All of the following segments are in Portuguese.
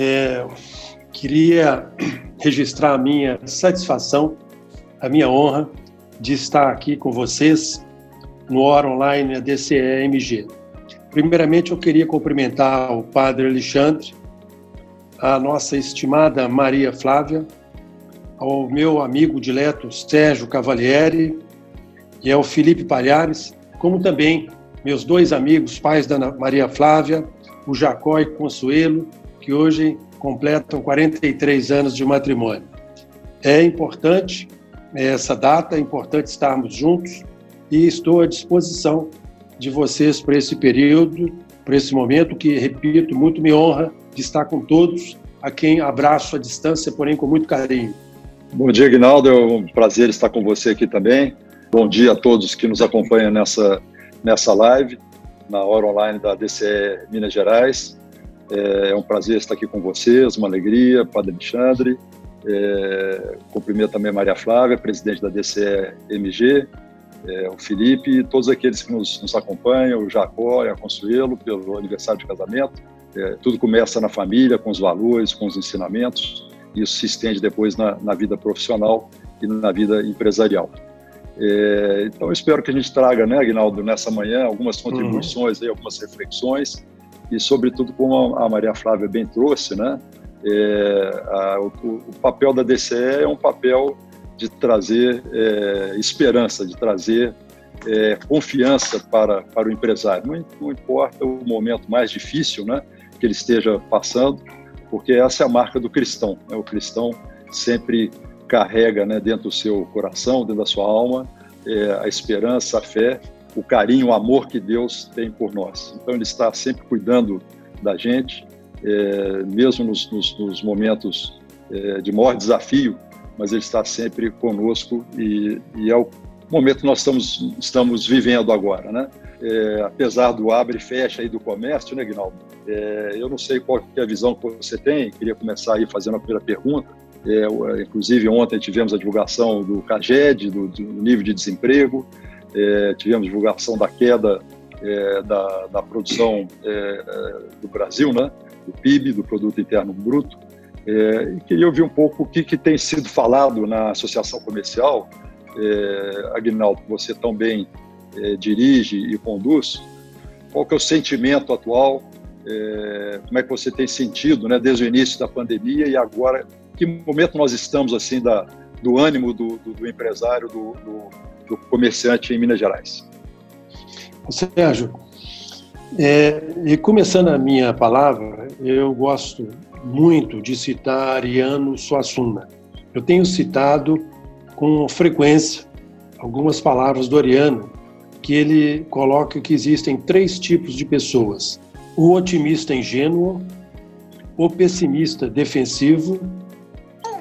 É, queria registrar a minha satisfação, a minha honra de estar aqui com vocês no Hora Online DCEMG. Primeiramente, eu queria cumprimentar o Padre Alexandre, a nossa estimada Maria Flávia, ao meu amigo dileto Sérgio Cavalieri e ao Felipe Palhares, como também meus dois amigos, pais da Maria Flávia, o Jacó e Consuelo, que hoje completam 43 anos de matrimônio. É importante essa data, é importante estarmos juntos e estou à disposição de vocês para esse período, para esse momento que, repito, muito me honra de estar com todos, a quem abraço à distância, porém com muito carinho. Bom dia, Guinaldo. É um prazer estar com você aqui também. Bom dia a todos que nos acompanham nessa, nessa live, na hora online da DCE Minas Gerais. É um prazer estar aqui com vocês, uma alegria, Padre Alexandre. É, cumprimento também a Maria Flávia, presidente da DCE MG, é, o Felipe e todos aqueles que nos, nos acompanham, o Jacó e a Consuelo, pelo aniversário de casamento. É, tudo começa na família, com os valores, com os ensinamentos, e isso se estende depois na, na vida profissional e na vida empresarial. É, então, eu espero que a gente traga, né, Aguinaldo, nessa manhã, algumas uhum. contribuições, uhum. aí, algumas reflexões, e, sobretudo, como a Maria Flávia bem trouxe, né, é, a, o, o, papel da DCE é um papel de trazer é, esperança, de trazer é, confiança para, para o empresário. Não, não, importa o momento mais difícil né, que ele esteja passando, porque essa é a marca do cristão. Né? O cristão sempre carrega né, dentro do seu coração, dentro da sua alma, é, a esperança, a fé, o carinho, o amor que Deus tem por nós. Então, Ele está sempre cuidando da gente, é, mesmo nos, nos, nos momentos é, de maior desafio, mas Ele está sempre conosco e, e é o momento que nós estamos, estamos vivendo agora, né? É, apesar do abre e fecha aí do comércio, né, Guinaldo? É, eu não sei qual é a visão que você tem, queria começar aí fazendo a primeira pergunta. É, inclusive, ontem tivemos a divulgação do CAGED, do, do nível de desemprego, é, tivemos divulgação da queda é, da, da, produção é, do Brasil, né, do PIB, do Produto Interno Bruto. É, e queria ouvir um pouco o que, que tem sido falado na associação comercial, é, Aguinaldo, que você tão bem é, dirige e conduz, qual que é o sentimento atual, é, como é que você tem sentido né, desde o início da pandemia e agora? Que momento nós estamos assim da, do ânimo do, do, do empresário, do, do, comerciante em Minas Gerais? Sérgio, é, e começando a minha palavra, eu gosto muito de citar Ariano Suassuna. Eu tenho citado com frequência algumas palavras do Ariano, que ele coloca que existem três tipos de pessoas: o otimista ingênuo, o pessimista defensivo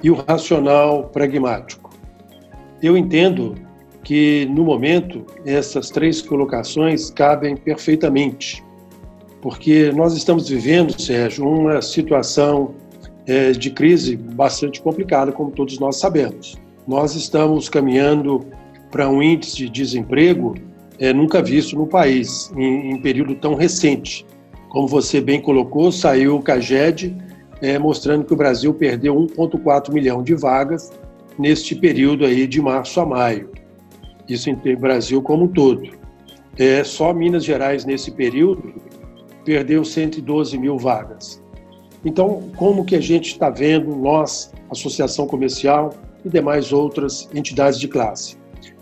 e o racional pragmático. Eu entendo que, no momento, essas três colocações cabem perfeitamente, porque nós estamos vivendo, Sérgio, uma situação é, de crise bastante complicada, como todos nós sabemos. Nós estamos caminhando para um índice de desemprego é, nunca visto no país, em, em período tão recente. Como você bem colocou, saiu o CAGED é, mostrando que o Brasil perdeu 1,4 milhão de vagas neste período aí de março a maio. Isso em Brasil como um todo. É, só Minas Gerais, nesse período, perdeu 112 mil vagas. Então, como que a gente está vendo, nós, Associação Comercial e demais outras entidades de classe?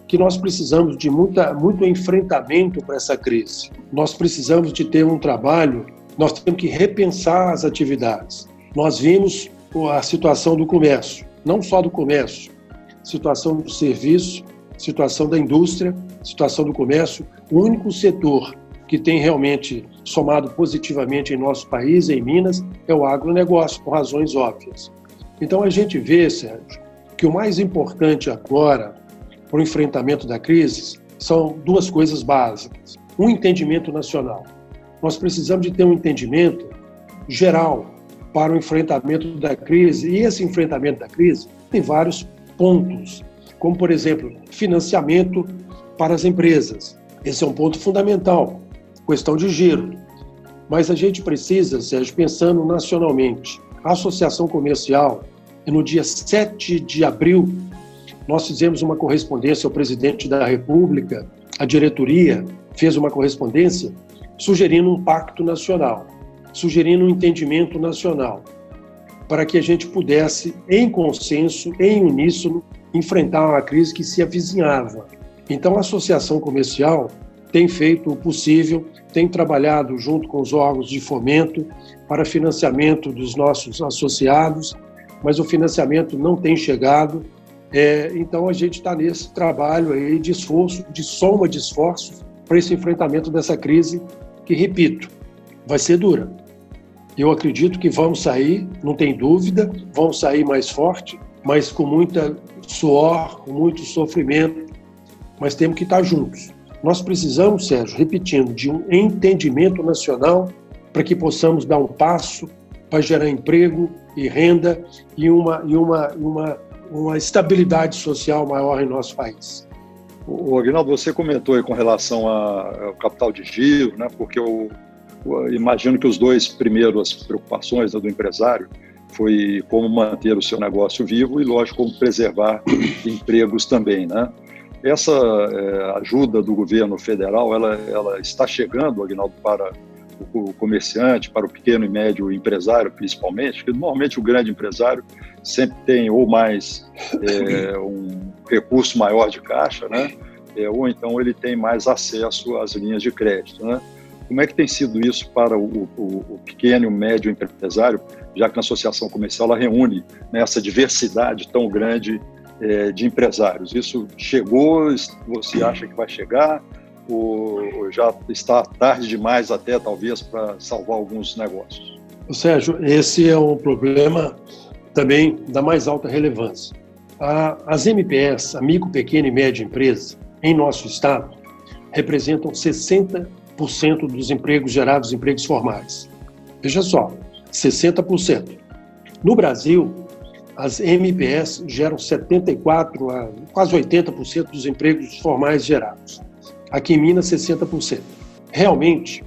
Que nós precisamos de muita, muito enfrentamento para essa crise. Nós precisamos de ter um trabalho, nós temos que repensar as atividades nós vimos a situação do comércio, não só do comércio, situação do serviço, situação da indústria, situação do comércio. O único setor que tem realmente somado positivamente em nosso país, em Minas, é o agronegócio, por razões óbvias. Então a gente vê, Sérgio, que o mais importante agora para o enfrentamento da crise são duas coisas básicas. Um entendimento nacional. Nós precisamos de ter um entendimento geral para o enfrentamento da crise. E esse enfrentamento da crise tem vários pontos, como, por exemplo, financiamento para as empresas. Esse é um ponto fundamental, questão de giro. Mas a gente precisa, Sérgio, pensando nacionalmente, a Associação Comercial, no dia 7 de abril, nós fizemos uma correspondência ao presidente da República, a diretoria fez uma correspondência sugerindo um pacto nacional, sugerindo um entendimento nacional, para que a gente pudesse, em consenso, em uníssono, enfrentar uma crise que se avizinhava. Então, a Associação Comercial tem feito o possível, tem trabalhado junto com os órgãos de fomento para financiamento dos nossos associados, mas o financiamento não tem chegado. É, então, a gente está nesse trabalho aí de esforço, de soma de esforços para esse enfrentamento dessa crise, que, repito, vai ser dura. Eu acredito que vamos sair, não tem dúvida, vamos sair mais forte, mas com muita suor, com muito sofrimento, mas temos que estar juntos. Nós precisamos, Sérgio, repetindo, de um entendimento nacional para que possamos dar um passo para gerar emprego e renda e uma, e uma, uma, uma estabilidade social maior em nosso país. O Aguinaldo, você comentou aí com relação ao capital de giro, né? porque eu, eu imagino que os dois primeiros preocupações né, do empresário foi como manter o seu negócio vivo e, lógico, como preservar empregos também, né? Essa é, ajuda do governo federal, ela, ela está chegando, Aguinaldo, para o comerciante, para o pequeno e médio empresário, principalmente, porque normalmente o grande empresário sempre tem ou mais é, um recurso maior de caixa, né? É, ou então ele tem mais acesso às linhas de crédito, né? Como é que tem sido isso para o, o, o pequeno e o médio empresário, já que a associação comercial ela reúne né, essa diversidade tão grande é, de empresários? Isso chegou? Você acha que vai chegar? Ou já está tarde demais até, talvez, para salvar alguns negócios? Sérgio, esse é um problema também da mais alta relevância. As MPS, a micro, pequena e média empresa, em nosso estado, representam 60% dos empregos gerados, empregos formais. Veja só, 60%. No Brasil, as MPS geram 74 a quase 80% dos empregos formais gerados. Aqui em Minas, 60%. Realmente,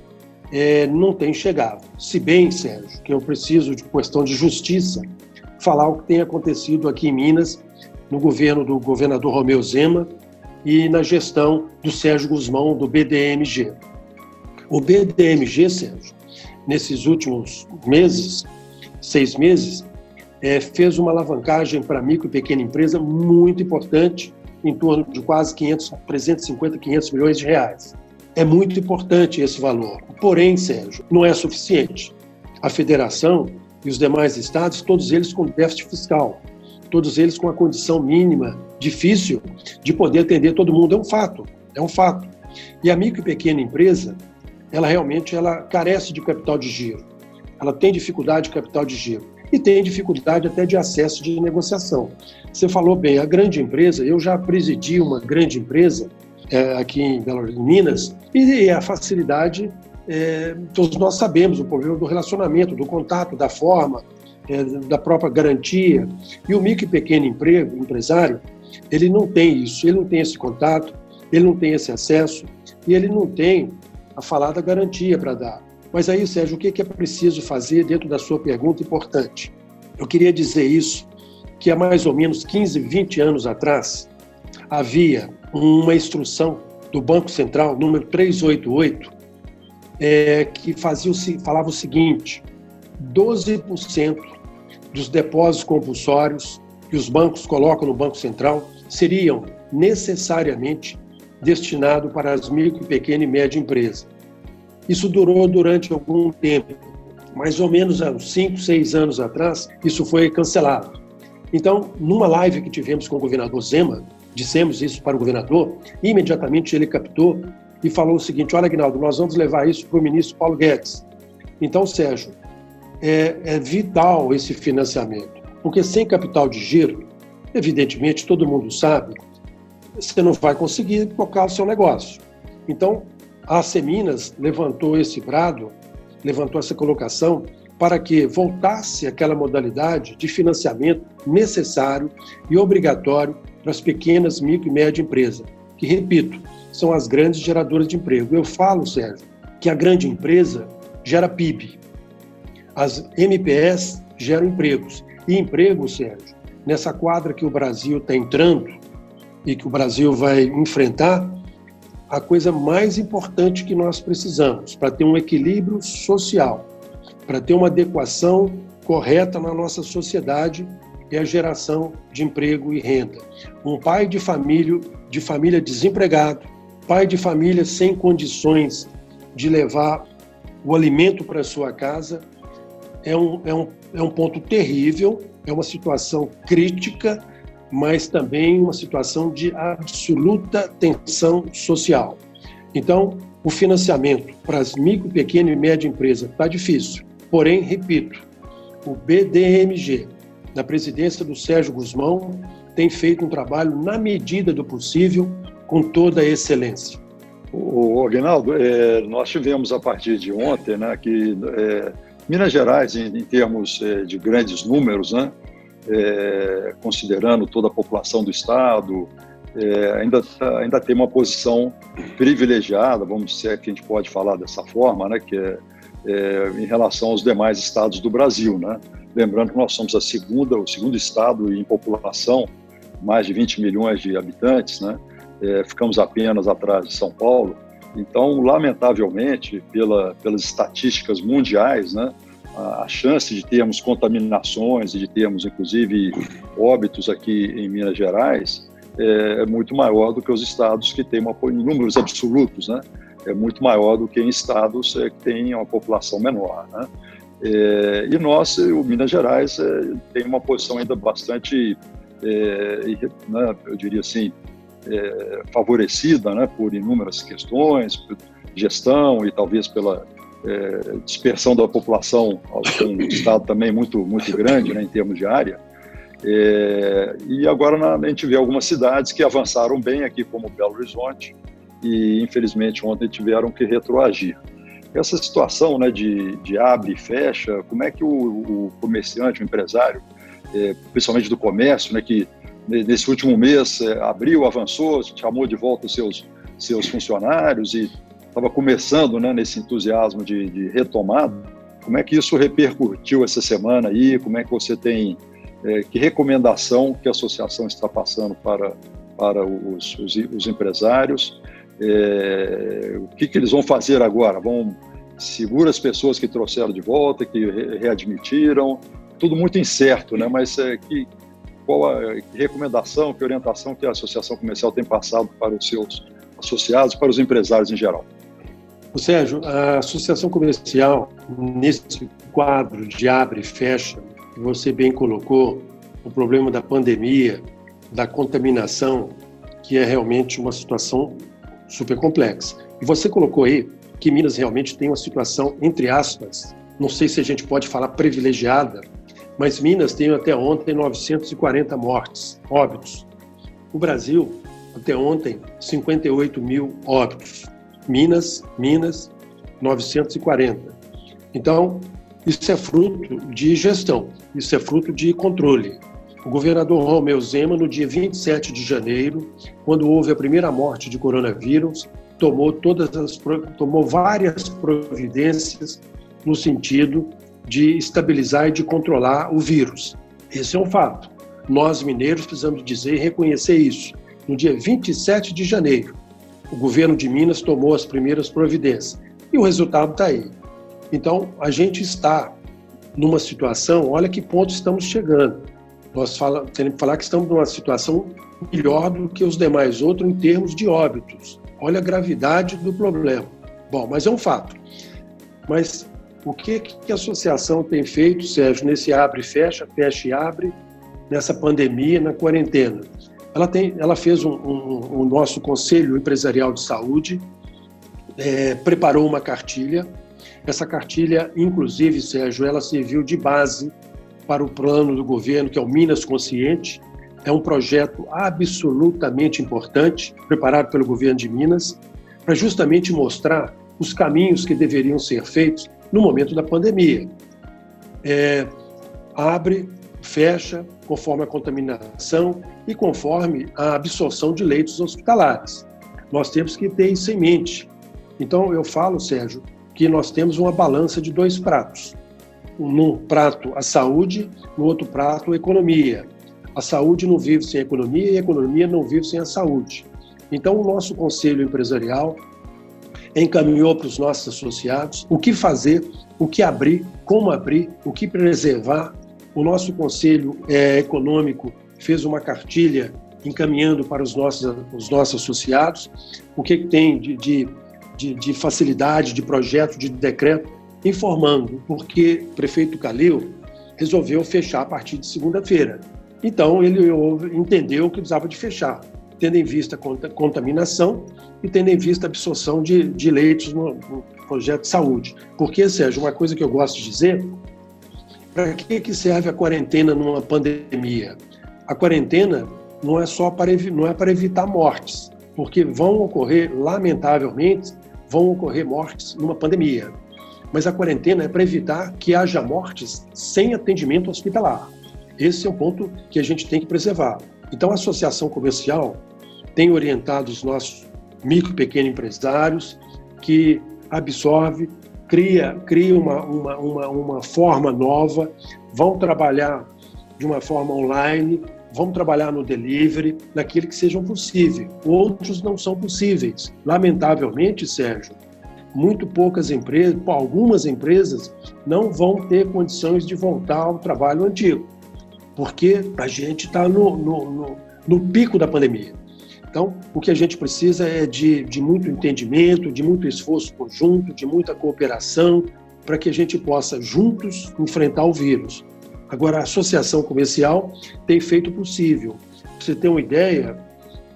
é, não tem chegado. Se bem, Sérgio, que eu preciso, de questão de justiça, falar o que tem acontecido aqui em Minas, no governo do governador Romeu Zema e na gestão do Sérgio Guzmão, do BDMG. O BDMG, Sérgio, nesses últimos meses, seis meses, é, fez uma alavancagem para micro e pequena empresa muito importante, em torno de quase 500, 350, 500 milhões de reais. É muito importante esse valor. Porém, Sérgio, não é suficiente. A federação e os demais estados, todos eles com déficit fiscal, todos eles com a condição mínima, difícil, de poder atender todo mundo. É um fato, é um fato. E a micro e pequena empresa, ela realmente ela carece de capital de giro. Ela tem dificuldade de capital de giro e tem dificuldade até de acesso de negociação. Você falou bem, a grande empresa, eu já presidi uma grande empresa é, aqui em Belo Horizonte, Minas, e a facilidade, é, todos nós sabemos o problema do relacionamento, do contato, da forma, é, da própria garantia. E o micro e pequeno emprego, empresário, ele não tem isso, ele não tem esse contato, ele não tem esse acesso e ele não tem a falada garantia para dar. Mas aí, Sérgio, o que é preciso fazer dentro da sua pergunta importante? Eu queria dizer isso, que há mais ou menos 15, 20 anos atrás, havia uma instrução do Banco Central, número 388, é, que fazia falava o seguinte: 12% dos depósitos compulsórios que os bancos colocam no Banco Central seriam necessariamente destinados para as micro, pequena e média empresas. Isso durou durante algum tempo, mais ou menos há uns 5, 6 anos atrás, isso foi cancelado. Então, numa live que tivemos com o governador Zema, dissemos isso para o governador, imediatamente ele captou e falou o seguinte: Olha, Aguinaldo, nós vamos levar isso para o ministro Paulo Guedes. Então, Sérgio, é, é vital esse financiamento, porque sem capital de giro, evidentemente, todo mundo sabe, você não vai conseguir tocar o seu negócio. Então, a Seminas levantou esse brado, levantou essa colocação para que voltasse aquela modalidade de financiamento necessário e obrigatório para as pequenas, micro e média empresas, que, repito, são as grandes geradoras de emprego. Eu falo, Sérgio, que a grande empresa gera PIB. As MPS geram empregos. E emprego, Sérgio, nessa quadra que o Brasil está entrando e que o Brasil vai enfrentar, a coisa mais importante que nós precisamos para ter um equilíbrio social, para ter uma adequação correta na nossa sociedade é a geração de emprego e renda. Um pai de família, de família desempregado, pai de família sem condições de levar o alimento para sua casa, é um, é, um, é um ponto terrível, é uma situação crítica, mas também uma situação de absoluta tensão social. Então, o financiamento para as micro, pequena e média empresas está difícil. Porém, repito, o BDMG, na presidência do Sérgio Guzmão, tem feito um trabalho na medida do possível, com toda a excelência. O Aguinaldo, é, nós tivemos a partir de ontem, né, que é, Minas Gerais, em, em termos é, de grandes números, né, é, considerando toda a população do estado, é, ainda, ainda tem uma posição privilegiada, vamos dizer que a gente pode falar dessa forma, né, que é, é, em relação aos demais estados do Brasil, né? Lembrando que nós somos a segunda, o segundo estado em população, mais de 20 milhões de habitantes, né? É, ficamos apenas atrás de São Paulo. Então, lamentavelmente, pela, pelas estatísticas mundiais, né? A, chance de termos contaminações e de termos, inclusive, óbitos aqui em Minas Gerais é, é muito maior do que os estados que têm uma, em números absolutos, né? é muito maior do que em estados é, que têm uma população menor. Né? É, e nós, o Minas Gerais, é, tem uma posição ainda bastante, é, né, eu diria assim, é, favorecida né, por inúmeras questões, gestão e talvez pela é, dispersão da população, um estado também muito, muito grande né, em termos de área. e agora a gente vê algumas cidades que avançaram bem aqui, como Belo Horizonte, e infelizmente ontem tiveram que retroagir. Essa situação né, de, de abre e fecha, como é que o, o comerciante, o empresário, é, principalmente do comércio, né, que nesse último mês é, abriu, avançou, chamou de volta os seus, seus funcionários e estava começando né, nesse entusiasmo de, de, retomada, como é que isso repercutiu essa semana aí? Como é que você tem, é, que recomendação que a associação está passando para, para os, os, os empresários? É, o que, que eles vão fazer agora? Vão segurar as pessoas que trouxeram de volta, que re readmitiram? Tudo muito incerto, né? Mas é, que, qual a que recomendação, que orientação que a Associação Comercial tem passado para os seus associados, para os empresários em geral? O Sérgio, a Associação Comercial, nesse quadro de abre e fecha, você bem colocou o problema da pandemia, da contaminação, que é realmente uma situação super complexa. E você colocou aí que Minas realmente tem uma situação, entre aspas, não sei se a gente pode falar privilegiada, mas Minas tem até ontem 940 mortes, óbitos. O Brasil, até ontem, 58 mil óbitos. Minas, Minas, 940. Então, isso é fruto de gestão, isso é fruto de controle. O governador Romeu Zema, no dia 27 de janeiro, quando houve a primeira morte de coronavírus, tomou todas as tomou várias providências no sentido de estabilizar e de controlar o vírus. Esse é um fato. Nós mineiros precisamos dizer e reconhecer isso. No dia 27 de janeiro, o governo de Minas tomou as primeiras providências e o resultado está aí. Então, a gente está numa situação, olha que ponto estamos chegando nós fala, temos que falar que estamos numa situação melhor do que os demais outros em termos de óbitos. Olha a gravidade do problema. Bom, mas é um fato. Mas o que, que a associação tem feito, Sérgio, nesse abre e fecha, fecha e abre, nessa pandemia, na quarentena? Ela, tem, ela fez um, um, um nosso Conselho Empresarial de Saúde, é, preparou uma cartilha. Essa cartilha, inclusive, Sérgio, ela serviu de base para o plano do governo, que é o Minas Consciente. É um projeto absolutamente importante, preparado pelo governo de Minas, para justamente mostrar os caminhos que deveriam ser feitos no momento da pandemia. É, abre, fecha, conforme a contaminação e conforme a absorção de leitos hospitalares. Nós temos que ter isso em mente. Então, eu falo, Sérgio, que nós temos uma balança de dois pratos. num prato a saúde, no outro prato a economia. A saúde não vive sem a economia e a economia não vive sem a saúde. Então, o nosso conselho empresarial encaminhou para os nossos associados o que fazer, o que abrir, como abrir, o que preservar. O nosso conselho é, econômico fez uma cartilha encaminhando para os nossos, os nossos associados o que tem de, de, de, de facilidade, de projeto, de decreto, informando, porque o prefeito Calil resolveu fechar a partir de segunda-feira. Então, ele entendeu que precisava de fechar, tendo em vista a contaminação e tendo em vista a absorção de, de leitos no, no projeto de saúde. Porque, Sérgio, uma coisa que eu gosto de dizer, para que, que serve a quarentena numa pandemia? A quarentena não é só para, não é para evitar mortes, porque vão ocorrer, lamentavelmente, vão ocorrer mortes numa pandemia. Mas a quarentena é para evitar que haja mortes sem atendimento hospitalar. Esse é um ponto que a gente tem que preservar. Então, a associação comercial tem orientado os nossos micro e pequenos empresários que absorve, cria, cria uma, uma, uma, uma forma nova, vão trabalhar de uma forma online, vão trabalhar no delivery, naquilo que sejam possível. Outros não são possíveis. Lamentavelmente, Sérgio, muito poucas empresas, algumas empresas, não vão ter condições de voltar ao trabalho antigo porque a gente está no, no, no, no, pico da pandemia. Então, o que a gente precisa é de, de muito entendimento, de muito esforço conjunto, de muita cooperação, para que a gente possa juntos enfrentar o vírus. Agora, a associação comercial tem feito possível. Para você ter uma ideia,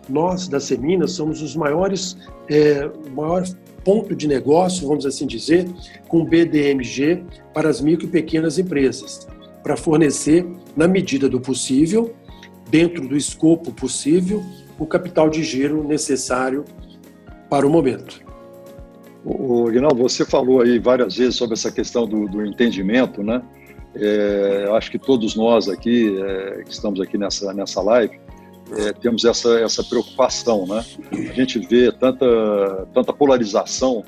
nós da Semina somos os maiores, é, maior ponto de negócio, vamos assim dizer, com BDMG para as micro e pequenas empresas para fornecer, na medida do possível, dentro do escopo possível, o capital de giro necessário para o momento. O você falou aí várias vezes sobre essa questão do, do entendimento, né? É, acho que todos nós aqui, é, que estamos aqui nessa, nessa live, é, temos essa, essa preocupação, né? A gente vê tanta, tanta polarização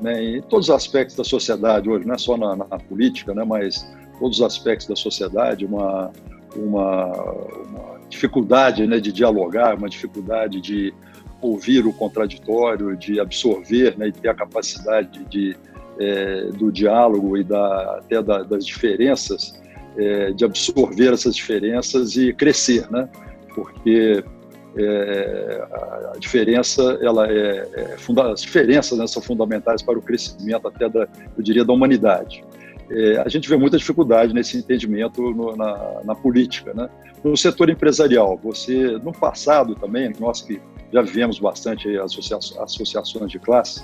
né, em todos os aspectos da sociedade hoje, não é só na, na política, né, mas todos os aspectos da sociedade, uma, uma, uma dificuldade né, de dialogar, uma dificuldade de ouvir o contraditório, de absorver né, e ter a capacidade de, é, do diálogo e da, até da, das diferenças, é, de absorver essas diferenças e crescer, né? porque é, a diferença, ela é, é funda, as diferenças né, são fundamentais para o crescimento até da, eu diria, da humanidade é, a gente vê muita dificuldade nesse entendimento no, na, na, política. Né? No setor empresarial, você, no passado também, nós que já vivemos bastante associa associações de classe,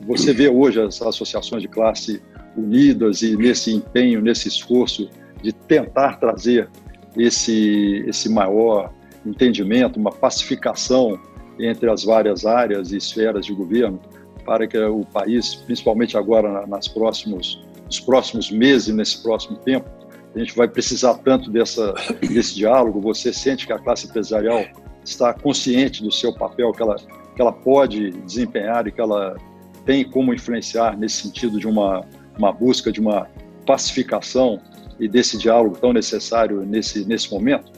você vê hoje as associações de classe unidas e nesse empenho, nesse esforço de tentar trazer esse, esse maior entendimento, uma pacificação entre as várias áreas e esferas de governo, para que o país, principalmente agora nas próximos nos próximos meses, nesse próximo tempo, a gente vai precisar tanto dessa, desse diálogo. Você sente que a classe empresarial está consciente do seu papel, que ela, que ela pode desempenhar e que ela tem como influenciar nesse sentido de uma, uma busca de uma pacificação e desse diálogo tão necessário nesse, nesse momento?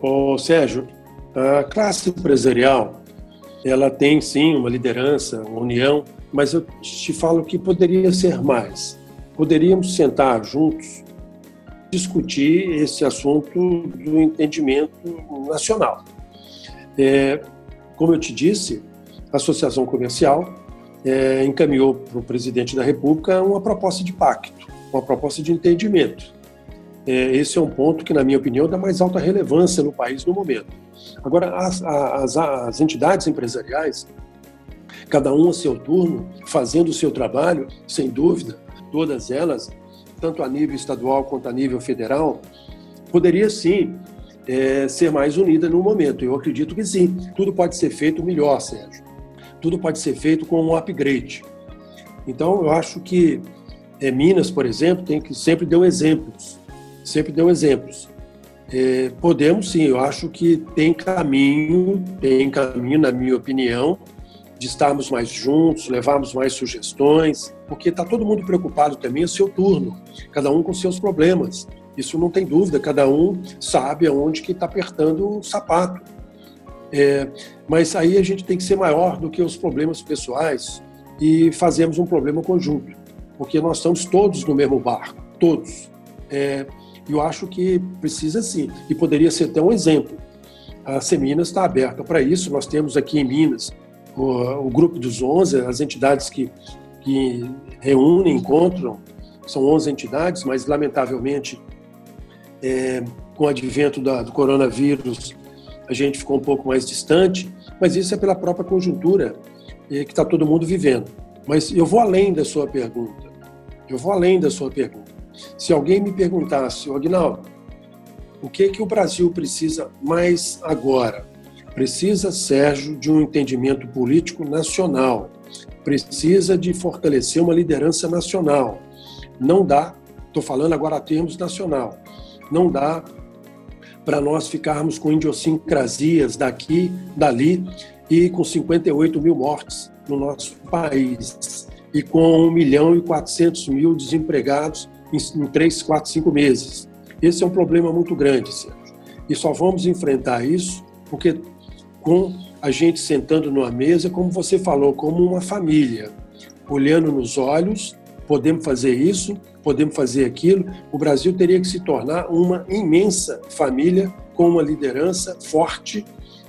Ô, Sérgio, a classe empresarial ela tem sim uma liderança, uma união, mas eu te falo que poderia ser mais poderíamos sentar juntos, discutir esse assunto do entendimento nacional. É, como eu te disse, a Associação Comercial é, encaminhou para o presidente da República uma proposta de pacto, uma proposta de entendimento. É, esse é um ponto que, na minha opinião, dá mais alta relevância no país no momento. Agora, as, as, as entidades empresariais, cada um a seu turno, fazendo o seu trabalho, sem dúvida, todas elas, tanto a nível estadual quanto a nível federal, poderia sim é, ser mais unida no momento. Eu acredito que sim. Tudo pode ser feito melhor, Sérgio. Tudo pode ser feito com um upgrade. Então, eu acho que é, Minas, por exemplo, tem que sempre deu exemplos. Sempre deu exemplos. É, podemos sim, eu acho que tem caminho, tem caminho, na minha opinião, de estarmos mais juntos, levarmos mais sugestões, porque está todo mundo preocupado também, é o seu turno, cada um com seus problemas. Isso não tem dúvida, cada um sabe aonde que está apertando o sapato. É, mas aí a gente tem que ser maior do que os problemas pessoais e fazemos um problema conjunto, porque nós estamos todos no mesmo barco, todos. É, eu acho que precisa sim, e poderia ser até um exemplo. A Seminas está aberta para isso, nós temos aqui em Minas o, o grupo dos 11, as entidades que, que reúnem, encontram, são 11 entidades, mas lamentavelmente é, com o advento da, do coronavírus a gente ficou um pouco mais distante, mas isso é pela própria conjuntura é, que está todo mundo vivendo. Mas eu vou além da sua pergunta. Eu vou além da sua pergunta. Se alguém me perguntasse, Agnaldo, o que que o Brasil precisa mais agora? Precisa, Sérgio, de um entendimento político nacional. Precisa de fortalecer uma liderança nacional. Não dá, estou falando agora a termos nacional, não dá para nós ficarmos com idiosincrasias daqui, dali e com 58 mil mortes no nosso país e com 1 milhão e 400 mil desempregados em, em 3, 4, 5 meses. Esse é um problema muito grande, Sérgio. E só vamos enfrentar isso porque com a gente sentando numa mesa, como você falou, como uma família, olhando nos olhos, podemos fazer isso, podemos fazer aquilo. O Brasil teria que se tornar uma imensa família com uma liderança forte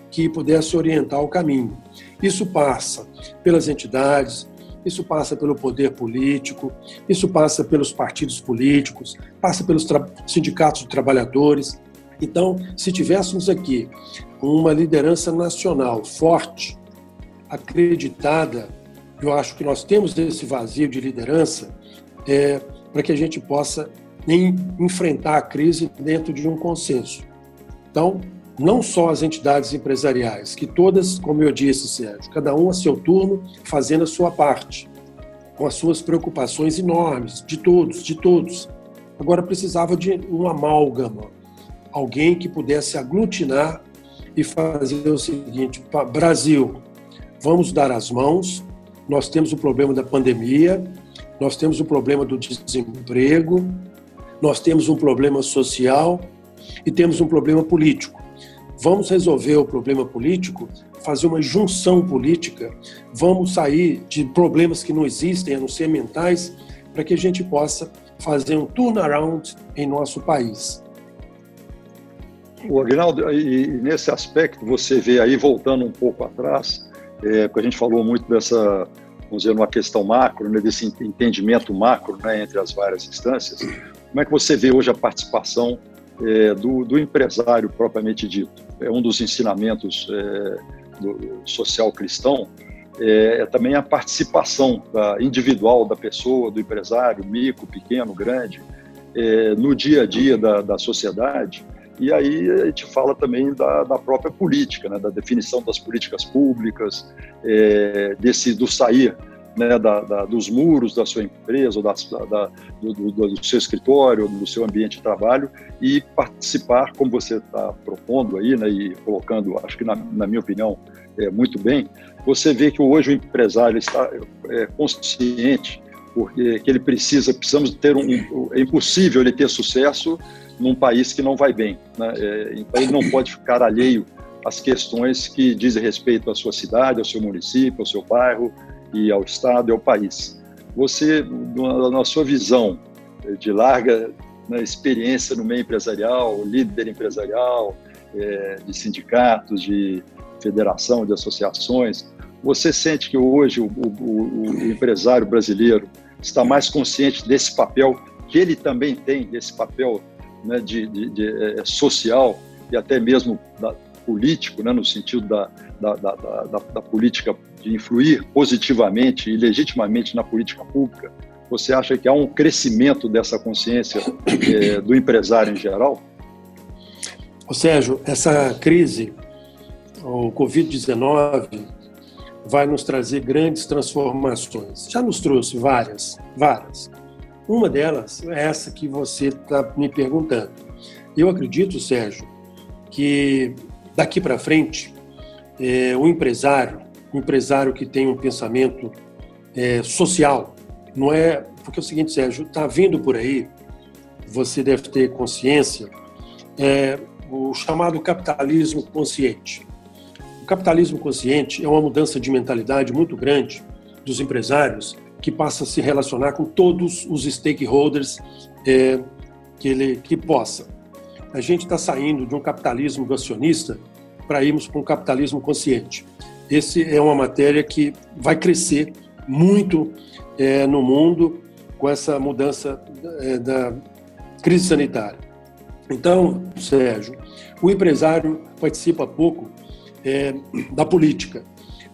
que pudesse orientar o caminho. Isso passa pelas entidades, isso passa pelo poder político, isso passa pelos partidos políticos, passa pelos sindicatos de trabalhadores. Então, se tivéssemos aqui uma liderança nacional forte, acreditada, eu acho que nós temos esse vazio de liderança é, para que a gente possa enfrentar a crise dentro de um consenso. Então, não só as entidades empresariais, que todas, como eu disse, Sérgio, cada um a seu turno, fazendo a sua parte, com as suas preocupações enormes, de todos, de todos. Agora precisava de um amálgama, alguém que pudesse aglutinar e fazer o seguinte: Brasil, vamos dar as mãos. Nós temos o problema da pandemia, nós temos o problema do desemprego, nós temos um problema social e temos um problema político. Vamos resolver o problema político, fazer uma junção política, vamos sair de problemas que não existem, a não ser mentais, para que a gente possa fazer um turnaround em nosso país. O Agnaldo, e nesse aspecto você vê aí, voltando um pouco atrás, é, porque a gente falou muito dessa, vamos dizer, uma questão macro, né, desse entendimento macro né, entre as várias instâncias, como é que você vê hoje a participação é, do, do, empresário propriamente dito? É um dos ensinamentos é, do social cristão, é, é, também a participação da, individual da pessoa, do empresário, micro, pequeno, grande, é, no dia a dia da, da sociedade, e aí a gente fala também da, da própria política, né, da definição das políticas públicas, é, desse do sair né, da, da, dos muros da sua empresa, ou da, do, do, do, seu escritório, do seu ambiente de trabalho e participar, como você está propondo aí, né, e colocando, acho que na, na, minha opinião, é, muito bem, você vê que hoje o empresário está é, consciente porque que ele precisa, precisamos ter um, é impossível ele ter sucesso num país que não vai bem. Né? É, então, ele não pode ficar alheio às questões que dizem respeito à sua cidade, ao seu município, ao seu bairro e ao Estado e ao país. Você, na sua visão de larga né, experiência no meio empresarial, líder empresarial, é, de sindicatos, de federação, de associações, você sente que hoje o, o, o empresário brasileiro está mais consciente desse papel que ele também tem, desse papel né, de, de, de é, social e até mesmo da, político, né, no sentido da, da, da política de influir positivamente e legitimamente na política pública, você acha que há um crescimento dessa consciência é, do empresário em geral? Ô Sérgio, essa crise, o Covid-19, vai nos trazer grandes transformações. Já nos trouxe várias, várias. Uma delas é essa que você está me perguntando. Eu acredito, Sérgio, que daqui para frente, é, o empresário, um empresário que tem um pensamento é, social. Não é porque é o seguinte, Sérgio, está vindo por aí, você deve ter consciência, é, o chamado capitalismo consciente. O capitalismo consciente é uma mudança de mentalidade muito grande dos empresários que passa a se relacionar com todos os stakeholders é, que ele que possa. A gente está saindo de um capitalismo do acionista para irmos para um capitalismo consciente. Esse é uma matéria que vai crescer muito é, no mundo com essa mudança é, da crise sanitária. Então, Sérgio, o empresário participa pouco é, da política.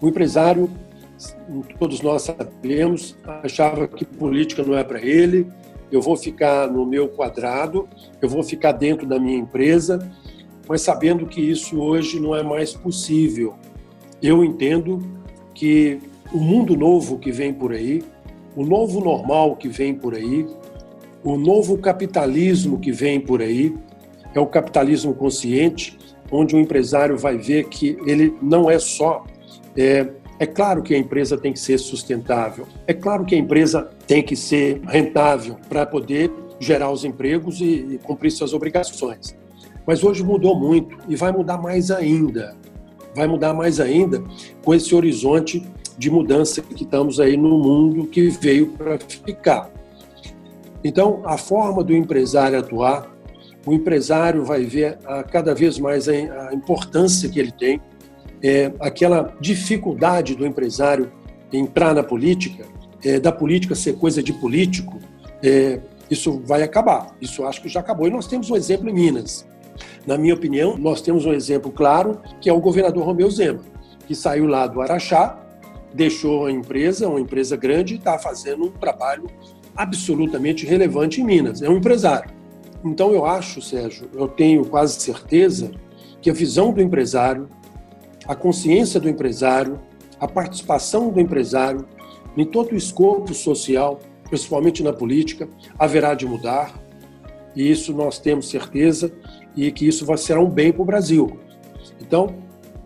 O empresário, todos nós sabemos, achava que política não é para ele, eu vou ficar no meu quadrado, eu vou ficar dentro da minha empresa, mas sabendo que isso hoje não é mais possível. Eu entendo que o mundo novo que vem por aí, o novo normal que vem por aí, o novo capitalismo que vem por aí, é o capitalismo consciente, onde o empresário vai ver que ele não é só. É, é claro que a empresa tem que ser sustentável, é claro que a empresa tem que ser rentável para poder gerar os empregos e, e cumprir suas obrigações. Mas hoje mudou muito e vai mudar mais ainda. Vai mudar mais ainda com esse horizonte de mudança que estamos aí no mundo que veio para ficar. Então, a forma do empresário atuar o empresário vai ver a, cada vez mais a, a importância que ele tem, é, aquela dificuldade do empresário entrar na política, é, da política ser coisa de político, é, isso vai acabar. Isso acho que já acabou. E nós temos um exemplo em Minas. Na minha opinião, nós temos um exemplo claro, que é o governador Romeu Zema, que saiu lá do Araxá, deixou a empresa, uma empresa grande, e está fazendo um trabalho absolutamente relevante em Minas. É um empresário. Então, eu acho, Sérgio, eu tenho quase certeza que a visão do empresário, a consciência do empresário, a participação do empresário em todo o escopo social, principalmente na política, haverá de mudar. E isso nós temos certeza e que isso vai ser um bem para o Brasil. Então,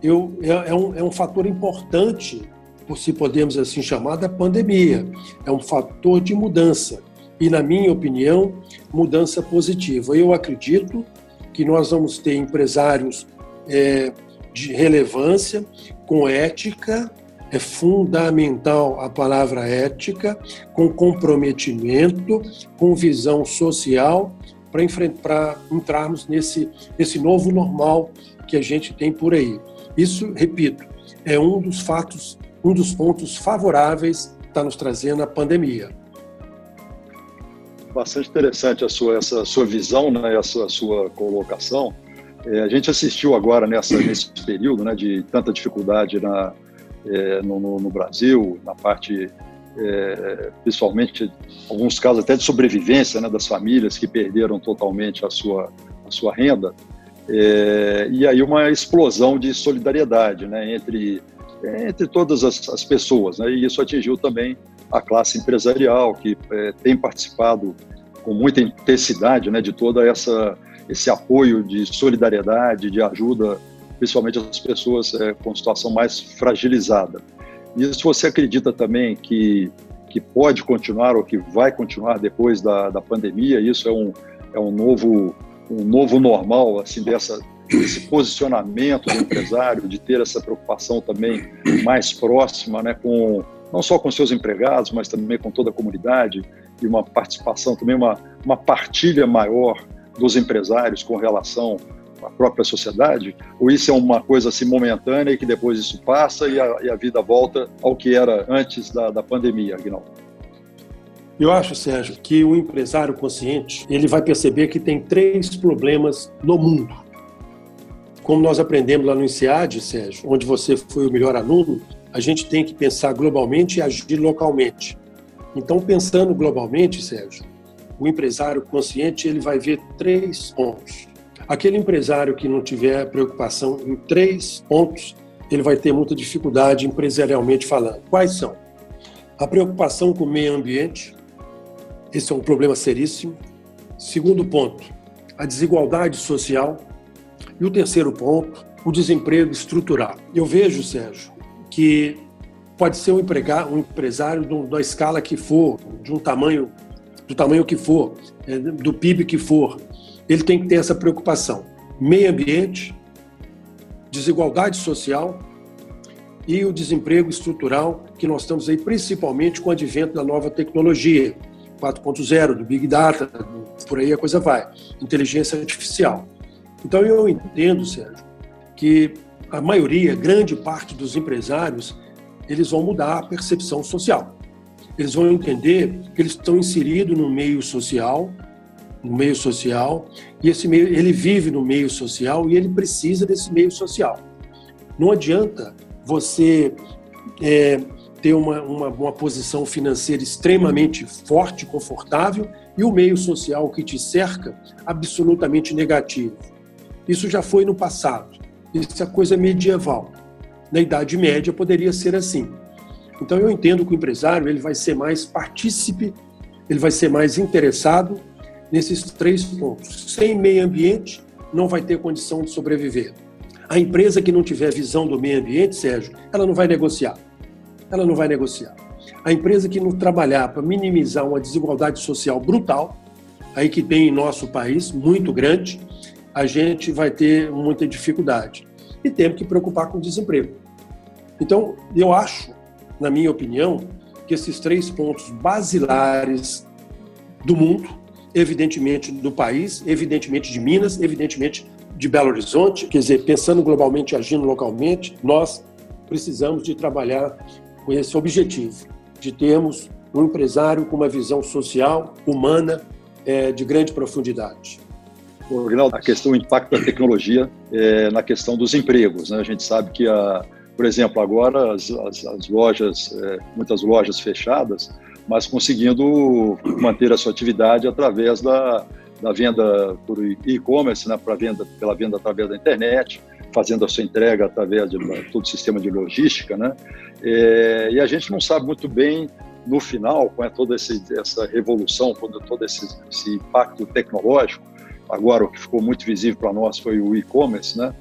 eu, é, é, um, é um fator importante, por se podemos assim chamar, da pandemia. É um fator de mudança e, na minha opinião, mudança positiva. Eu acredito que nós vamos ter empresários é, de relevância, com ética, é fundamental a palavra ética, com comprometimento, com visão social, para entrarmos nesse, nesse novo normal que a gente tem por aí. Isso, repito, é um dos fatos, um dos pontos favoráveis que está nos trazendo a pandemia bastante interessante a sua, essa sua visão, né, essa sua colocação. É, a gente assistiu agora nessa, nesse período né, de tanta dificuldade na, é, no, no, Brasil, na parte, é, principalmente, alguns casos até de sobrevivência né, das famílias que perderam totalmente a sua, a sua renda. É, e aí uma explosão de solidariedade né, entre, entre todas as, as pessoas. Né, e isso atingiu também a classe empresarial, que é, tem participado com muita intensidade né, de toda essa esse apoio de solidariedade, de ajuda, principalmente às pessoas é, com situação mais fragilizada. E se você acredita também que que pode continuar ou que vai continuar depois da, da pandemia, isso é um é um novo um novo normal assim dessa esse posicionamento do empresário, de ter essa preocupação também mais próxima, né, com não só com seus empregados, mas também com toda a comunidade e uma participação, também uma, uma partilha maior dos empresários com relação à própria sociedade? Ou isso é uma coisa assim momentânea e que depois isso passa e a, e a vida volta ao que era antes da, da pandemia, Aguinaldo? Eu acho, Sérgio, que o empresário consciente ele vai perceber que tem três problemas no mundo. Como nós aprendemos lá no INSEAD, Sérgio, onde você foi o melhor aluno, a gente tem que pensar globalmente e agir localmente. Então, pensando globalmente, Sérgio, o empresário consciente ele vai ver três pontos. Aquele empresário que não tiver preocupação em três pontos, ele vai ter muita dificuldade empresarialmente falando. Quais são? A preocupação com o meio ambiente, esse é um problema seríssimo. Segundo ponto, a desigualdade social. E o terceiro ponto, o desemprego estrutural. Eu vejo, Sérgio, que pode ser um, empregar, um empresário da escala que for, de um tamanho, do tamanho que for, é, do PIB que for. Ele tem que ter essa preocupação. Meio ambiente, desigualdade social e o desemprego estrutural que nós estamos aí principalmente com o advento da nova tecnologia, 4.0, do Big Data, por aí a coisa vai, inteligência artificial. Então eu entendo, Sérgio, que a maioria, grande parte dos empresários, eles vão mudar a percepção social. Eles vão entender que eles estão inseridos no meio social, no meio social, e esse meio, ele vive no meio social e ele precisa desse meio social. Não adianta você é, ter uma, uma, uma posição financeira extremamente forte, confortável, e o meio social que te cerca absolutamente negativo. Isso já foi no passado. Isso é coisa medieval. Na Idade Média poderia ser assim. Então eu entendo que o empresário ele vai ser mais partícipe, ele vai ser mais interessado nesses três pontos. Sem meio ambiente, não vai ter condição de sobreviver. A empresa que não tiver visão do meio ambiente, Sérgio, ela não vai negociar. Ela não vai negociar. A empresa que não trabalhar para minimizar uma desigualdade social brutal, aí que tem em nosso país, muito grande, a gente vai ter muita dificuldade. E temos que preocupar com o desemprego. Então, eu acho, na minha opinião, que esses três pontos basilares do mundo, evidentemente do país, evidentemente de Minas, evidentemente de Belo Horizonte, quer dizer, pensando globalmente, agindo localmente, nós precisamos de trabalhar com esse objetivo, de termos um empresário com uma visão social, humana, é, de grande profundidade. Rinaldo, a questão do impacto da tecnologia é, na questão dos empregos. Né? A gente sabe que, a, por exemplo, agora as, as, as lojas, é, muitas lojas fechadas, mas conseguindo manter a sua atividade através da, da venda por e-commerce, né, para venda pela venda através da internet, fazendo a sua entrega através de todo o sistema de logística, né? É, e a gente não sabe muito bem no final, com toda esse, essa revolução, com todo esse, esse impacto tecnológico, agora o que ficou muito visível para nós foi o e-commerce, né?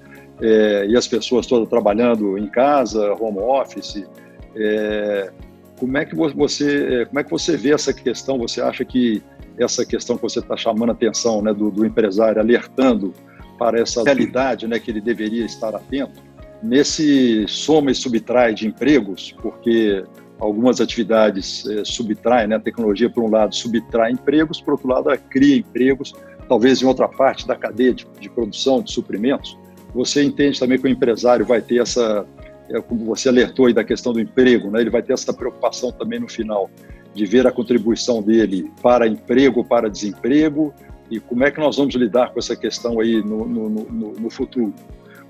É, e as pessoas todas trabalhando em casa, home office. É, como é que você, é, como é que você vê essa questão? Você acha que essa questão que você está chamando a atenção, né, do, do, empresário alertando para essa realidade, né, que ele deveria estar atento nesse soma e subtrai de empregos, porque algumas atividades é, subtraem, né, a tecnologia por um lado subtrai empregos, por outro lado ela cria empregos talvez em outra parte da cadeia de, de produção, de suprimentos, você entende também que o empresário vai ter essa, é, como você alertou aí da questão do emprego, né? ele vai ter essa preocupação também no final de ver a contribuição dele para emprego, para desemprego, e como é que nós vamos lidar com essa questão aí no, no, no, no futuro?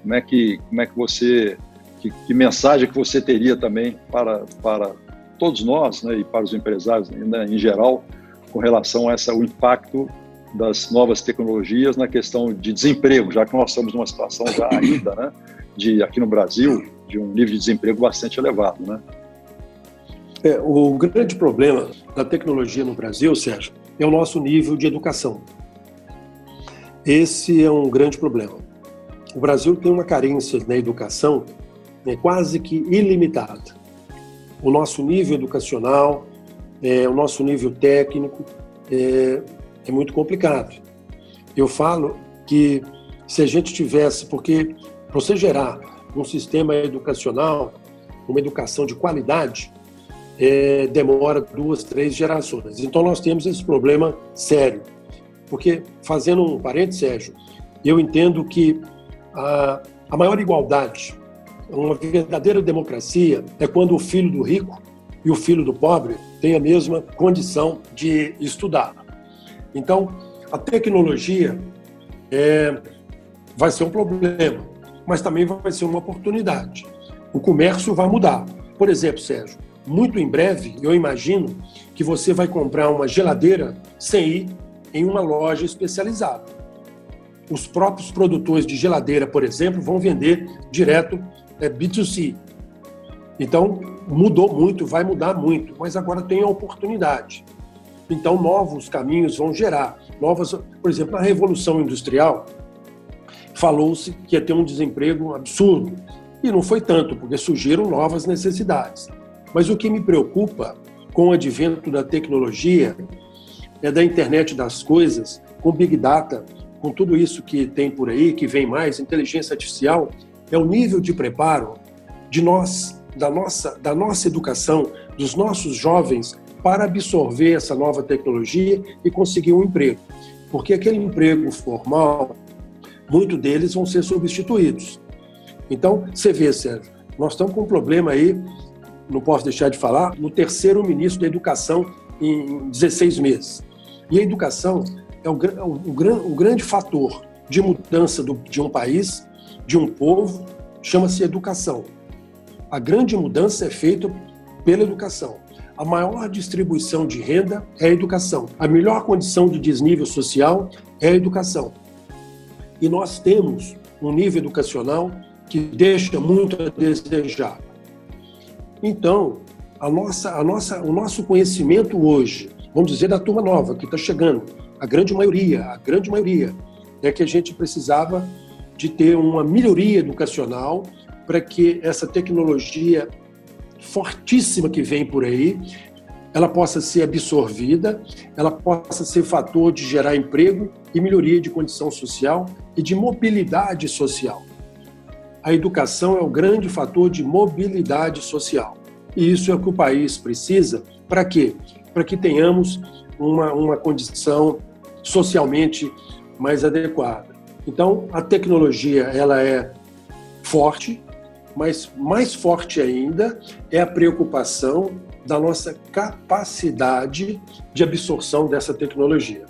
Como é que, como é que você, que, que, mensagem que você teria também para, para todos nós, né, e para os empresários né, em geral, com relação a essa, o impacto das novas tecnologias na questão de desemprego, já que nós estamos numa situação já ainda, né, de aqui no Brasil, de um nível de desemprego bastante elevado, né? É, o grande problema da tecnologia no Brasil, Sérgio, é o nosso nível de educação. Esse é um grande problema. O Brasil tem uma carência na educação né, quase que ilimitada. O nosso nível educacional, é, o nosso nível técnico, é, é muito complicado. Eu falo que se a gente tivesse, porque para você gerar um sistema educacional, uma educação de qualidade, é, demora duas, três gerações. Então nós temos esse problema sério. Porque, fazendo um parênteses, Sérgio, eu entendo que a, a maior igualdade, uma verdadeira democracia, é quando o filho do rico e o filho do pobre têm a mesma condição de estudar. Então, a tecnologia é, vai ser um problema, mas também vai ser uma oportunidade. O comércio vai mudar. Por exemplo, Sérgio, muito em breve, eu imagino que você vai comprar uma geladeira sem ir em uma loja especializada. Os próprios produtores de geladeira, por exemplo, vão vender direto é, B2C. Então, mudou muito, vai mudar muito, mas agora tem a oportunidade. Então, novos caminhos vão gerar novas. Por exemplo, na Revolução Industrial, falou-se que ia ter um desemprego absurdo. E não foi tanto, porque surgiram novas necessidades. Mas o que me preocupa com o advento da tecnologia é da internet das coisas, com Big Data, com tudo isso que tem por aí, que vem mais, inteligência artificial, é o nível de preparo de nós, da nossa, da nossa educação, dos nossos jovens para absorver essa nova tecnologia e conseguir um emprego. Porque aquele emprego formal, muitos deles vão ser substituídos. Então, você vê, Sérgio, nós estamos com um problema aí, não posso deixar de falar, no terceiro ministro da Educação em 16 meses. E a educação é o, o, o, grande fator de mudança do, de um país, de um povo, chama-se educação. A grande mudança é feita pela educação. A maior distribuição de renda é a educação. A melhor condição de desnível social é a educação. E nós temos um nível educacional que deixa muito a desejar. Então, a nossa, a nossa, o nosso conhecimento hoje, vamos dizer da turma nova que está chegando, a grande maioria, a grande maioria, é que a gente precisava de ter uma melhoria educacional para que essa tecnologia fortíssima que vem por aí, ela possa ser absorvida, ela possa ser fator de gerar emprego e melhoria de condição social e de mobilidade social. A educação é o grande fator de mobilidade social. E isso é o que o país precisa. Para quê? Para que tenhamos uma, uma condição socialmente mais adequada. Então, a tecnologia ela é forte, mas mais forte ainda é a preocupação da nossa capacidade de absorção dessa tecnologia.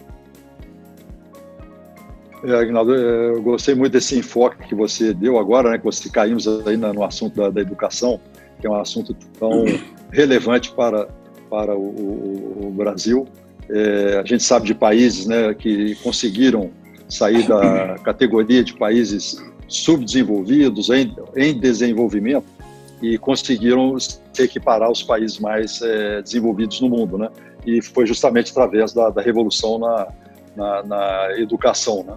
É, Agnaldo, é, eu gostei muito desse enfoque que você deu agora, né, que você caímos aí no assunto da, da educação, que é um assunto tão relevante para, para o, o, o Brasil. É, a gente sabe de países né, que conseguiram sair da categoria de países subdesenvolvidos, em, em desenvolvimento, e conseguiram se equiparar aos países mais é, desenvolvidos no mundo, né? E foi justamente através da, da revolução na, na, na, educação, né?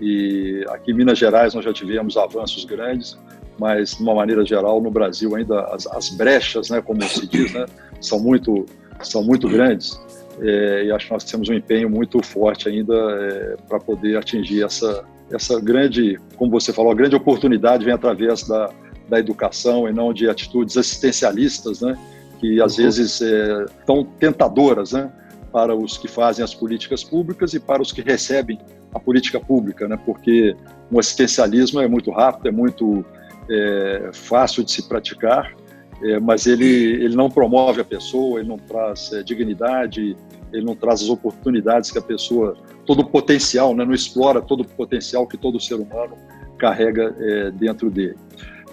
E aqui em Minas Gerais nós já tivemos avanços grandes, mas de uma maneira geral no Brasil ainda as, as brechas, né, como se diz, né, são muito são muito grandes. É, e acho que nós temos um empenho muito forte ainda é, para poder atingir essa essa grande, como você falou, a grande oportunidade vem através da, da educação e não de atitudes assistencialistas, né? que às uhum. vezes é, tão tentadoras, né? para os que fazem as políticas públicas e para os que recebem a política pública, né? Porque o assistencialismo é muito rápido, é muito é, fácil de se praticar, é, mas ele ele não promove a pessoa, ele não traz é, dignidade, ele não traz as oportunidades que a pessoa, todo o potencial, né? Não explora todo o potencial que todo ser humano carrega é, dentro dele.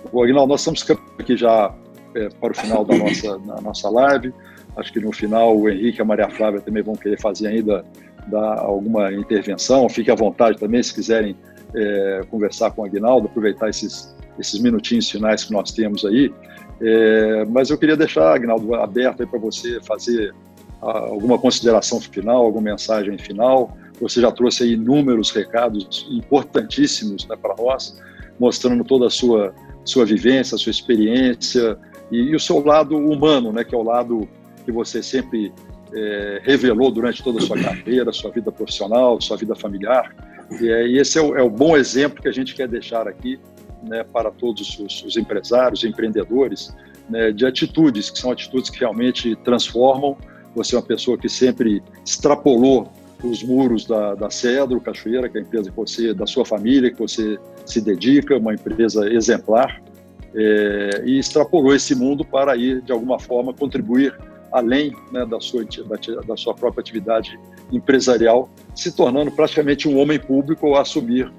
Agnaldo, nós estamos aqui já é, para o final da nossa, da nossa live. Acho que no final o Henrique e a Maria Flávia também vão querer fazer ainda dar alguma intervenção. Fique à vontade também se quiserem é, conversar com o Agnaldo, aproveitar esses, esses minutinhos finais que nós temos aí. É, mas eu queria deixar, Agnaldo, aberto para você fazer alguma consideração final, alguma mensagem final. Você já trouxe inúmeros recados importantíssimos né, para nós, mostrando toda a sua, sua vivência, sua experiência e, e o seu lado humano, né, que é o lado que você sempre é, revelou durante toda a sua carreira, sua vida profissional, sua vida familiar. E, é, e esse é o, é o, bom exemplo que a gente quer deixar aqui né, para todos os, os empresários, empreendedores, né, de atitudes que são atitudes que realmente transformam. Você é uma pessoa que sempre extrapolou os muros da, da Cedro Cachoeira, que é a empresa que você, da sua família, que você se dedica, uma empresa exemplar, é, e extrapolou esse mundo para ir, de alguma forma, contribuir além né, da, sua, da, da, sua própria atividade empresarial, se tornando praticamente um homem público ao assumir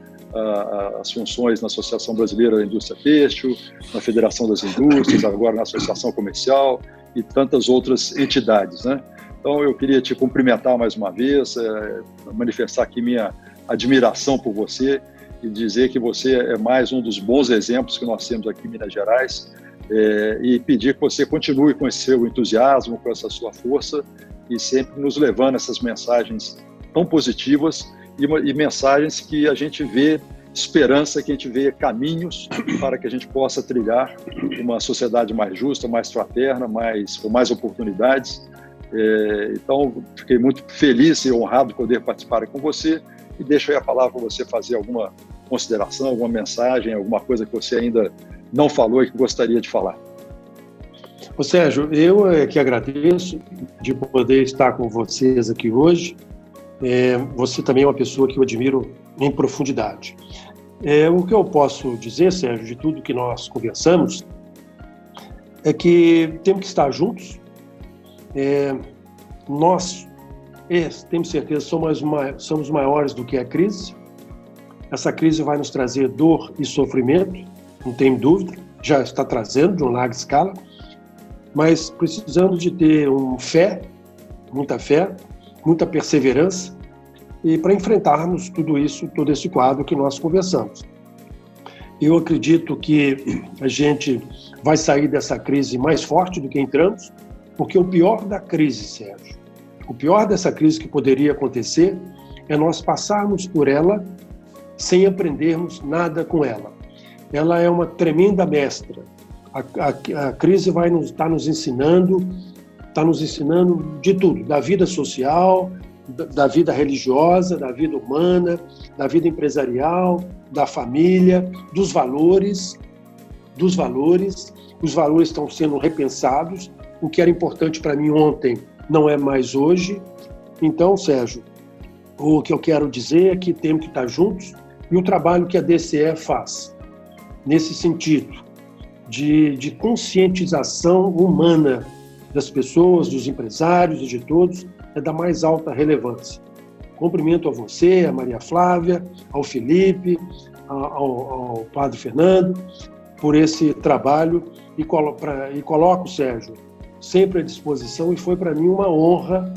as funções na Associação Brasileira da Indústria Têxtil, na Federação das Indústrias, agora na Associação Comercial e tantas outras entidades. Né? Então, eu queria te cumprimentar mais uma vez, é, manifestar aqui minha admiração por você e dizer que você é mais um dos bons exemplos que nós temos aqui em Minas Gerais é, e pedir que você continue com esse seu entusiasmo, com essa sua força e sempre nos levando essas mensagens tão positivas e, e mensagens que a gente vê esperança, que a gente veja caminhos para que a gente possa trilhar uma sociedade mais justa, mais fraterna, mais, com mais oportunidades. É, então, fiquei muito feliz e honrado de poder participar com você e deixo aí a palavra para você fazer alguma consideração, alguma mensagem, alguma coisa que você ainda não falou e que gostaria de falar. Ô Sérgio, eu é que agradeço de poder estar com vocês aqui hoje. É, você também é uma pessoa que eu admiro em profundidade. É, o que eu posso dizer, Sérgio, de tudo que nós conversamos, é que temos que estar juntos. É, nós, é, temos certeza, somos, somos maiores do que a crise. Essa crise vai nos trazer dor e sofrimento, não tem dúvida, já está trazendo de uma larga escala, mas precisamos de ter um fé, muita fé, muita perseverança e para enfrentarmos tudo isso, todo esse quadro que nós conversamos. Eu acredito que a gente vai sair dessa crise mais forte do que entramos, porque o pior da crise, Sérgio, o pior dessa crise que poderia acontecer é nós passarmos por ela sem aprendermos nada com ela. Ela é uma tremenda mestra. A, a, a crise vai nos estar tá nos ensinando, está nos ensinando de tudo, da vida social, da vida religiosa, da vida humana, da vida empresarial, da família, dos valores, dos valores. Os valores estão sendo repensados. O que era importante para mim ontem não é mais hoje. Então, Sérgio, o que eu quero dizer é que temos que estar juntos e o trabalho que a DCE faz nesse sentido de, de conscientização humana das pessoas, dos empresários e de todos é da mais alta relevância. Cumprimento a você, a Maria Flávia, ao Felipe, ao, ao Padre Fernando, por esse trabalho e, colo, pra, e coloco, Sérgio, sempre à disposição e foi para mim uma honra,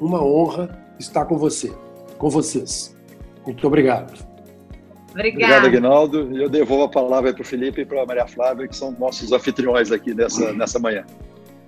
uma honra estar com você, com vocês. Muito obrigado. Obrigada. Obrigado, Aguinaldo. E eu devolvo a palavra para o Felipe e para a Maria Flávia, que são nossos anfitriões aqui nessa, nessa manhã.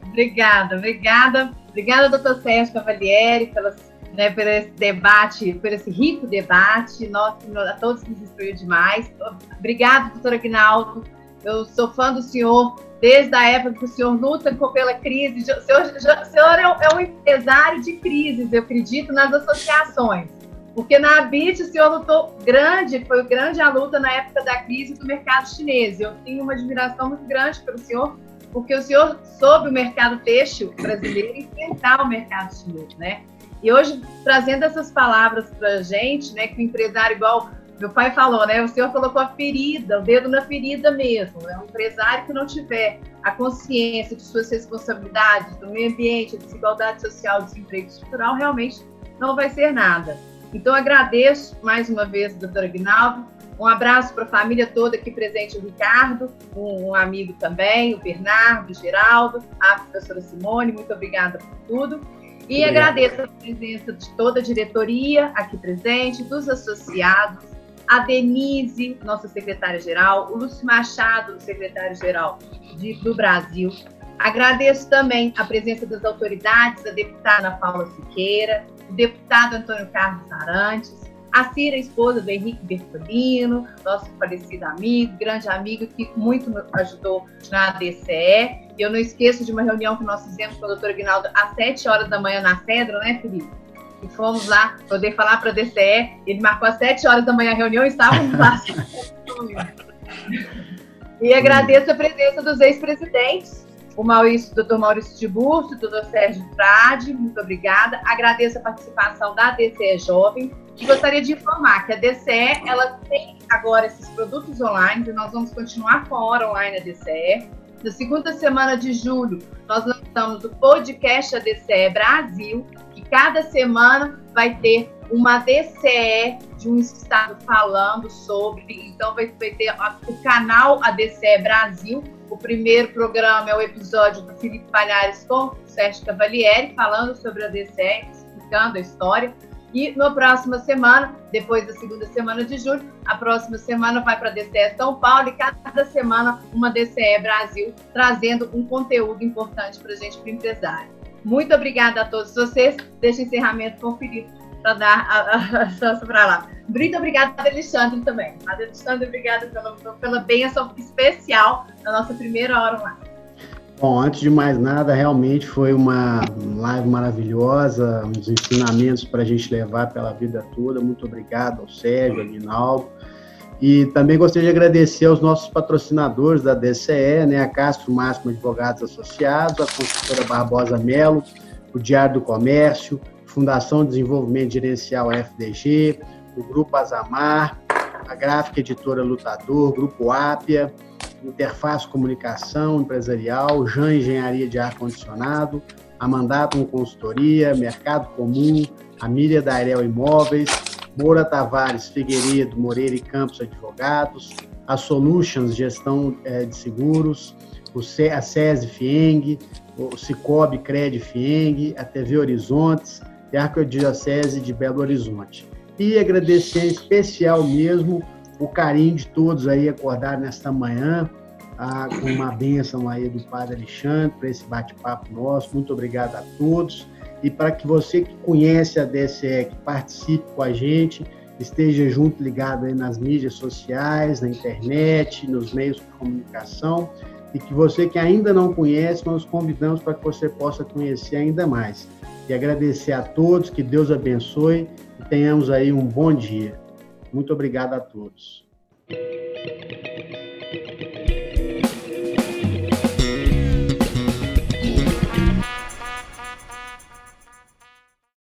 Obrigada, obrigada. Obrigada, doutor Sérgio Cavalieri, pelas, né, por esse debate, por esse rico debate. Nossa, a todos nos instruiu demais. Obrigada, doutor Aguinaldo. Eu sou fã do senhor desde a época que o senhor luta pela crise. O senhor, o senhor é, um, é um empresário de crises, eu acredito, nas associações. Porque na Habit o senhor lutou grande, foi grande a luta na época da crise do mercado chinês. Eu tenho uma admiração muito grande pelo senhor porque o senhor soube o mercado têxtil brasileiro enfrentar o mercado chinês, né? E hoje, trazendo essas palavras para a gente, né, que o empresário, igual meu pai falou, né, o senhor colocou a ferida, o dedo na ferida mesmo. É né? um empresário que não tiver a consciência de suas responsabilidades, do meio ambiente, a desigualdade social, desemprego estrutural, realmente não vai ser nada. Então, agradeço mais uma vez, doutora Aguinaldo, um abraço para a família toda aqui presente, o Ricardo, um, um, amigo também, o Bernardo, o Geraldo, a professora Simone, muito obrigada por tudo. E Obrigado. agradeço a presença de toda a diretoria aqui presente, dos associados, a Denise, nossa secretária-geral, o Lúcio Machado, secretário-geral do Brasil. Agradeço também a presença das autoridades, a deputada Paula Siqueira, o deputado Antônio Carlos Arantes, a Cira, esposa do Henrique Bertolino, nosso falecido amigo, grande amigo, que muito me ajudou na DCE. Eu não esqueço de uma reunião que nós fizemos com o doutor Aguinaldo às 7 horas da manhã na Cedro, né, Felipe? E fomos lá poder falar para a DCE. Ele marcou às 7 horas da manhã a reunião e estávamos lá. e agradeço a presença dos ex-presidentes o Maurício, doutor Maurício Tiburcio, o doutor Sérgio Frade, muito obrigada. Agradeço a participação da DCE Jovem e gostaria de informar que a DCE ela tem agora esses produtos online e nós vamos continuar com a hora online da DCE. Na segunda semana de julho, nós lançamos o podcast ADCE Brasil, cada semana vai ter uma DCE de um estado falando sobre. Então, vai, ter o canal ADCE Brasil, o primeiro programa é o episódio do Felipe Palhares com o Sérgio Cavalieri, falando sobre a DCE, explicando a história. E na próxima semana, depois da segunda semana de julho, a próxima semana vai para a DCE São Paulo e cada semana uma DCE Brasil, trazendo um conteúdo importante para a gente, para o empresário. Muito obrigada a todos vocês. Deixa o encerramento com o Felipe para dar a, a chance para lá. Muito obrigada, Alexandre, também. Alexandre, obrigada pela, pela bênção especial na nossa primeira hora lá. Bom, antes de mais nada, realmente foi uma live maravilhosa, uns ensinamentos para a gente levar pela vida toda. Muito obrigado ao Sérgio, ao Guinaldo. E também gostaria de agradecer aos nossos patrocinadores da DCE, né, a Castro Máximo Advogados Associados, a construtora Barbosa Melo, o Diário do Comércio, Fundação de Desenvolvimento Gerencial FDG, o Grupo Azamar, a Gráfica Editora Lutador, Grupo Ápia, Interface Comunicação Empresarial, JAN Engenharia de Ar-Condicionado, a Mandatum Consultoria, Mercado Comum, a Mília da Arel Imóveis, Moura Tavares Figueiredo, Moreira e Campos Advogados, a Solutions Gestão eh, de Seguros, a SESI Fieng, o Cicobi Cred Fieng, a TV Horizontes e a Arquidiocese de Belo Horizonte. E agradecer em especial mesmo o carinho de todos aí acordar nesta manhã, ah, com uma bênção aí do Padre Alexandre para esse bate-papo nosso. Muito obrigado a todos e para que você que conhece a DSE, que participe com a gente, esteja junto, ligado aí nas mídias sociais, na internet, nos meios de comunicação, e que você que ainda não conhece, nós convidamos para que você possa conhecer ainda mais. E agradecer a todos, que Deus abençoe e tenhamos aí um bom dia. Muito obrigado a todos.